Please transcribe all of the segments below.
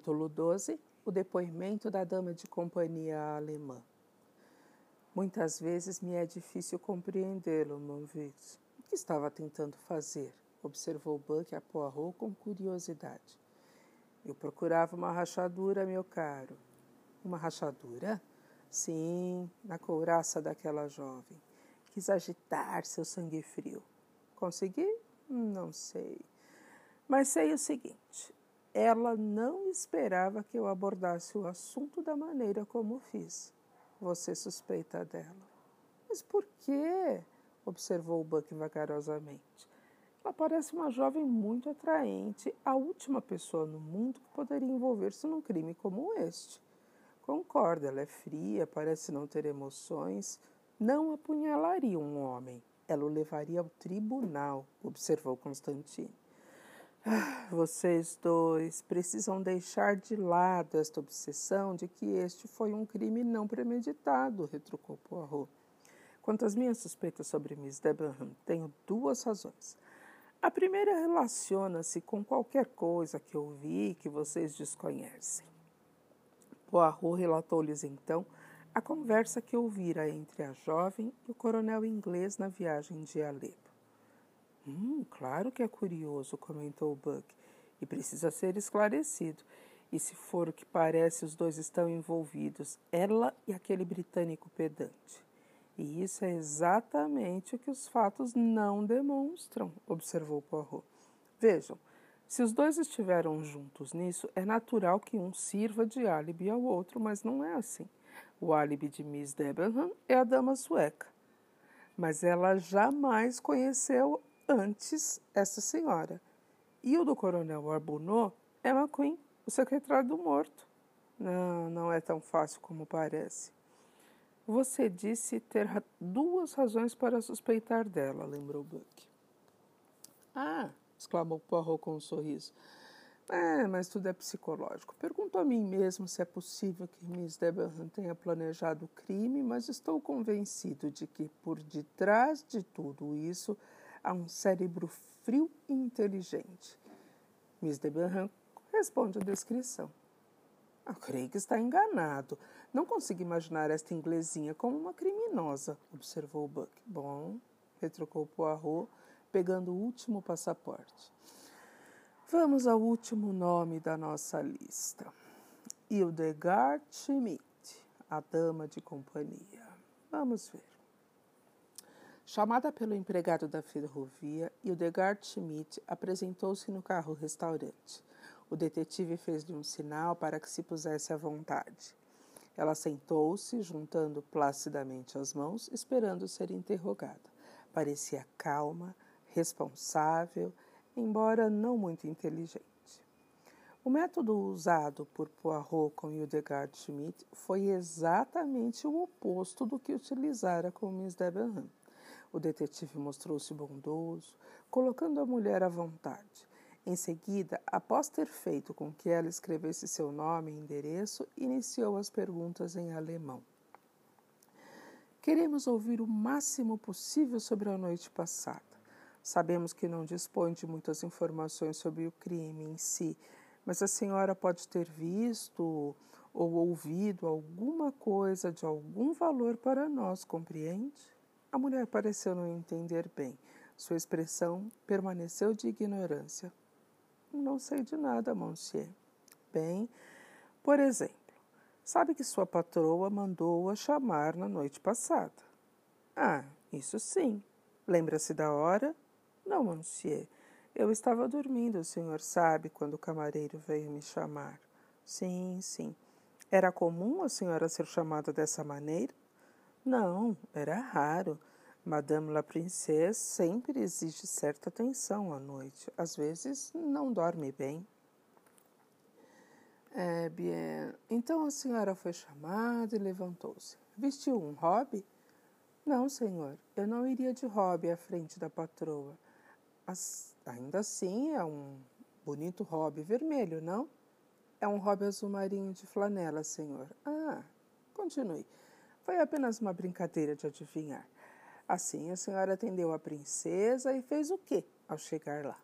Capítulo 12 O depoimento da dama de companhia alemã. Muitas vezes me é difícil compreendê-lo, Monvix. O que estava tentando fazer? Observou Buck a Poirot com curiosidade. Eu procurava uma rachadura, meu caro. Uma rachadura? Sim, na couraça daquela jovem. Quis agitar seu sangue frio. Consegui? Não sei. Mas sei o seguinte: ela não esperava que eu abordasse o assunto da maneira como fiz. Você suspeita dela. Mas por quê? observou Buck vagarosamente. Ela parece uma jovem muito atraente, a última pessoa no mundo que poderia envolver-se num crime como este. Concordo, ela é fria, parece não ter emoções. Não apunhalaria um homem, ela o levaria ao tribunal, observou Constantine. Vocês dois precisam deixar de lado esta obsessão de que este foi um crime não premeditado, retrucou Poirot. Quanto às minhas suspeitas sobre Miss Debenham, tenho duas razões. A primeira relaciona-se com qualquer coisa que ouvi que vocês desconhecem. Poirot relatou-lhes então a conversa que ouvira entre a jovem e o coronel inglês na viagem de Alepo. Hum, claro que é curioso, comentou Buck, e precisa ser esclarecido. E se for o que parece, os dois estão envolvidos, ela e aquele britânico pedante. E isso é exatamente o que os fatos não demonstram, observou Poirot. Vejam, se os dois estiveram juntos nisso, é natural que um sirva de álibi ao outro, mas não é assim. O álibi de Miss Debenham é a dama sueca. Mas ela jamais conheceu antes essa senhora. E o do coronel Arbonneau é McQueen, o secretário do morto. Não, não é tão fácil como parece. Você disse ter duas razões para suspeitar dela, lembrou Buck. Ah, exclamou Poirot com um sorriso. É, mas tudo é psicológico. Pergunto a mim mesmo se é possível que Miss Debenham tenha planejado o crime, mas estou convencido de que por detrás de tudo isso a um cérebro frio e inteligente. Miss Debenham responde à descrição. A Craig está enganado. Não consigo imaginar esta inglesinha como uma criminosa, observou Buck. Bom, retrucou Poirot, pegando o último passaporte. Vamos ao último nome da nossa lista. Hildegard Schmidt, a dama de companhia. Vamos ver. Chamada pelo empregado da ferrovia, Hildegard Schmidt apresentou-se no carro-restaurante. O detetive fez-lhe um sinal para que se pusesse à vontade. Ela sentou-se, juntando placidamente as mãos, esperando ser interrogada. Parecia calma, responsável, embora não muito inteligente. O método usado por Poirot com Hildegard Schmidt foi exatamente o oposto do que utilizara com Miss Debenham. O detetive mostrou-se bondoso, colocando a mulher à vontade. Em seguida, após ter feito com que ela escrevesse seu nome e endereço, iniciou as perguntas em alemão. Queremos ouvir o máximo possível sobre a noite passada. Sabemos que não dispõe de muitas informações sobre o crime em si, mas a senhora pode ter visto ou ouvido alguma coisa de algum valor para nós, compreende? A mulher pareceu não entender bem. Sua expressão permaneceu de ignorância. Não sei de nada, monsieur. Bem, por exemplo, sabe que sua patroa mandou-a chamar na noite passada. Ah, isso sim. Lembra-se da hora? Não, monsieur. Eu estava dormindo, o senhor sabe, quando o camareiro veio me chamar. Sim, sim. Era comum a senhora ser chamada dessa maneira? Não, era raro. Madame la Princesse sempre exige certa atenção à noite. Às vezes não dorme bem. É, bien. Então a senhora foi chamada e levantou-se. Vestiu um hobby? Não, senhor. Eu não iria de hobby à frente da patroa. As, ainda assim é um bonito hobby vermelho, não? É um hobby azul marinho de flanela, senhor. Ah, continue. Foi apenas uma brincadeira de adivinhar. Assim, a senhora atendeu a princesa e fez o quê ao chegar lá?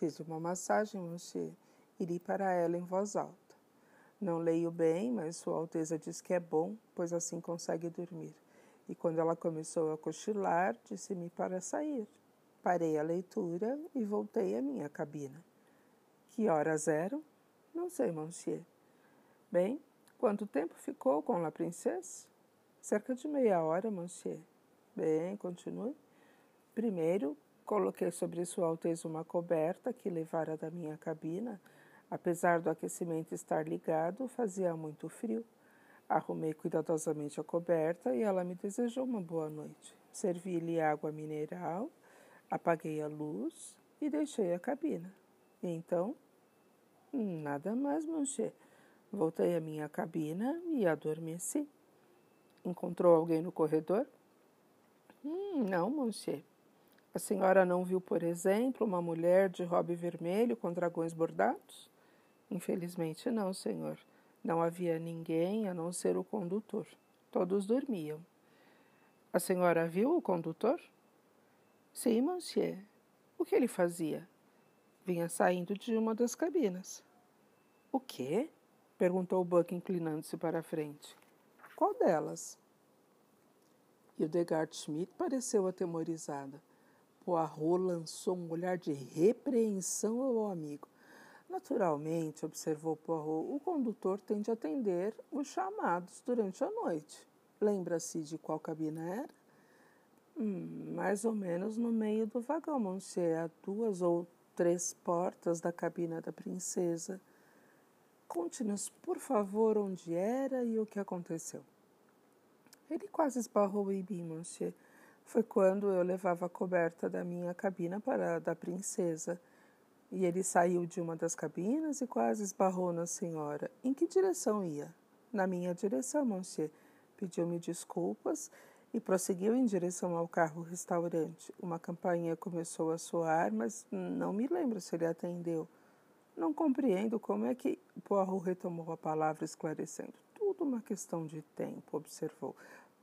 Fiz uma massagem, monsieur, e li para ela em voz alta. Não leio bem, mas Sua Alteza diz que é bom, pois assim consegue dormir. E quando ela começou a cochilar, disse-me para sair. Parei a leitura e voltei à minha cabina. Que horas eram? Não sei, monsieur. Bem, quanto tempo ficou com a princesa? Cerca de meia hora, monsieur. Bem, continue. Primeiro, coloquei sobre Sua Alteza uma coberta que levara da minha cabina. Apesar do aquecimento estar ligado, fazia muito frio. Arrumei cuidadosamente a coberta e ela me desejou uma boa noite. Servi-lhe água mineral, apaguei a luz e deixei a cabina. Então, nada mais, monsieur. Voltei à minha cabina e adormeci. Encontrou alguém no corredor? Hum, não, monsieur. A senhora não viu, por exemplo, uma mulher de robe vermelho com dragões bordados? Infelizmente, não, senhor. Não havia ninguém a não ser o condutor. Todos dormiam. A senhora viu o condutor? Sim, monsieur. O que ele fazia? Vinha saindo de uma das cabinas. O quê? perguntou Buck, inclinando-se para a frente. Qual delas? Hildegard Schmidt pareceu atemorizada. Poirot lançou um olhar de repreensão ao amigo. Naturalmente, observou Poirot, o condutor tem de atender os chamados durante a noite. Lembra-se de qual cabina era? Hum, mais ou menos no meio do vagão, monsieur, a duas ou três portas da cabina da princesa. Conte-nos, por favor, onde era e o que aconteceu. Ele quase esbarrou em mim, monsieur. Foi quando eu levava a coberta da minha cabina para a da princesa. E ele saiu de uma das cabinas e quase esbarrou na senhora. Em que direção ia? Na minha direção, monsieur. Pediu-me desculpas e prosseguiu em direção ao carro-restaurante. Uma campainha começou a soar, mas não me lembro se ele atendeu. Não compreendo como é que Poirot retomou a palavra esclarecendo. Tudo uma questão de tempo, observou.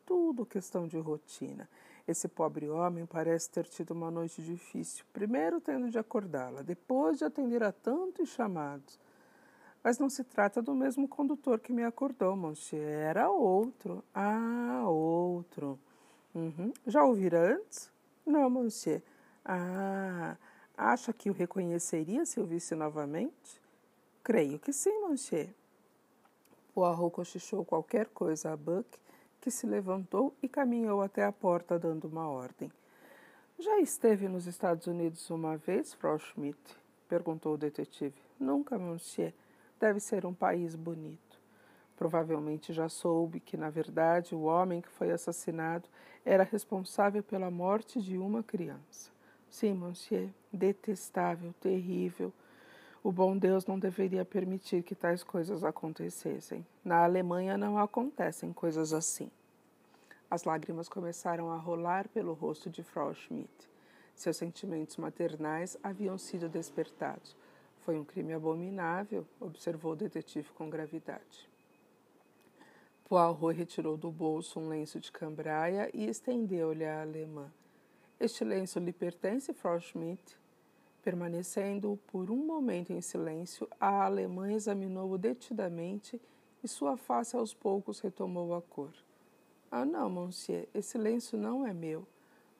Tudo questão de rotina. Esse pobre homem parece ter tido uma noite difícil, primeiro tendo de acordá-la, depois de atender a tantos chamados. Mas não se trata do mesmo condutor que me acordou, monsieur. Era outro. Ah, outro. Uhum. Já ouvira antes? Não, monsieur. Ah, acha que o reconheceria se o visse novamente? Creio que sim, monsieur. Poirot cochichou qualquer coisa a Buck que se levantou e caminhou até a porta dando uma ordem. Já esteve nos Estados Unidos uma vez, Frau Schmidt? perguntou o detetive. Nunca, monsieur. Deve ser um país bonito. Provavelmente já soube que, na verdade, o homem que foi assassinado era responsável pela morte de uma criança. Sim, monsieur, detestável, terrível. O bom Deus não deveria permitir que tais coisas acontecessem. Na Alemanha não acontecem coisas assim. As lágrimas começaram a rolar pelo rosto de Frau Schmidt. Seus sentimentos maternais haviam sido despertados. Foi um crime abominável, observou o detetive com gravidade. Poirot retirou do bolso um lenço de cambraia e estendeu-lhe à alemã. Este lenço lhe pertence, Frau Schmidt? Permanecendo por um momento em silêncio, a alemã examinou-o detidamente e sua face aos poucos retomou a cor. Ah, não, monsieur, esse lenço não é meu.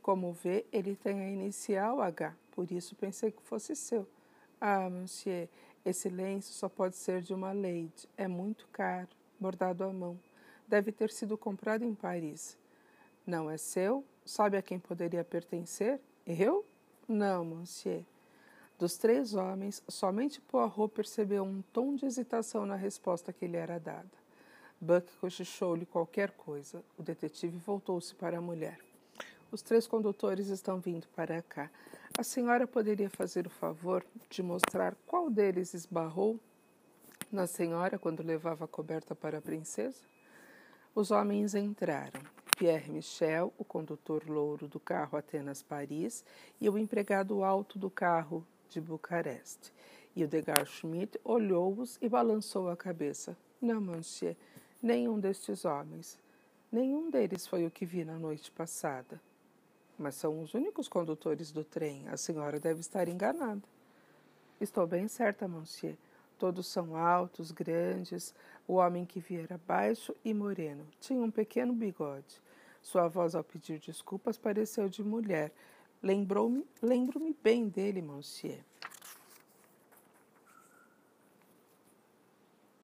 Como vê, ele tem a inicial H, por isso pensei que fosse seu. Ah, monsieur, esse lenço só pode ser de uma lady. É muito caro, bordado à mão. Deve ter sido comprado em Paris. Não é seu? Sabe a quem poderia pertencer? Eu? Não, monsieur. Dos três homens, somente Poirot percebeu um tom de hesitação na resposta que lhe era dada. Buck cochichou-lhe qualquer coisa. O detetive voltou-se para a mulher. Os três condutores estão vindo para cá. A senhora poderia fazer o favor de mostrar qual deles esbarrou na senhora quando levava a coberta para a princesa? Os homens entraram. Pierre Michel, o condutor louro do carro Atenas Paris, e o empregado alto do carro de Bucareste. Hildegard Schmidt olhou-os e balançou a cabeça. Não, monsieur, nenhum destes homens. Nenhum deles foi o que vi na noite passada. Mas são os únicos condutores do trem. A senhora deve estar enganada. Estou bem certa, monsieur. Todos são altos, grandes. O homem que viera baixo e moreno. Tinha um pequeno bigode. Sua voz, ao pedir desculpas, pareceu de mulher. Lembrou-me, lembro-me bem dele, monsieur.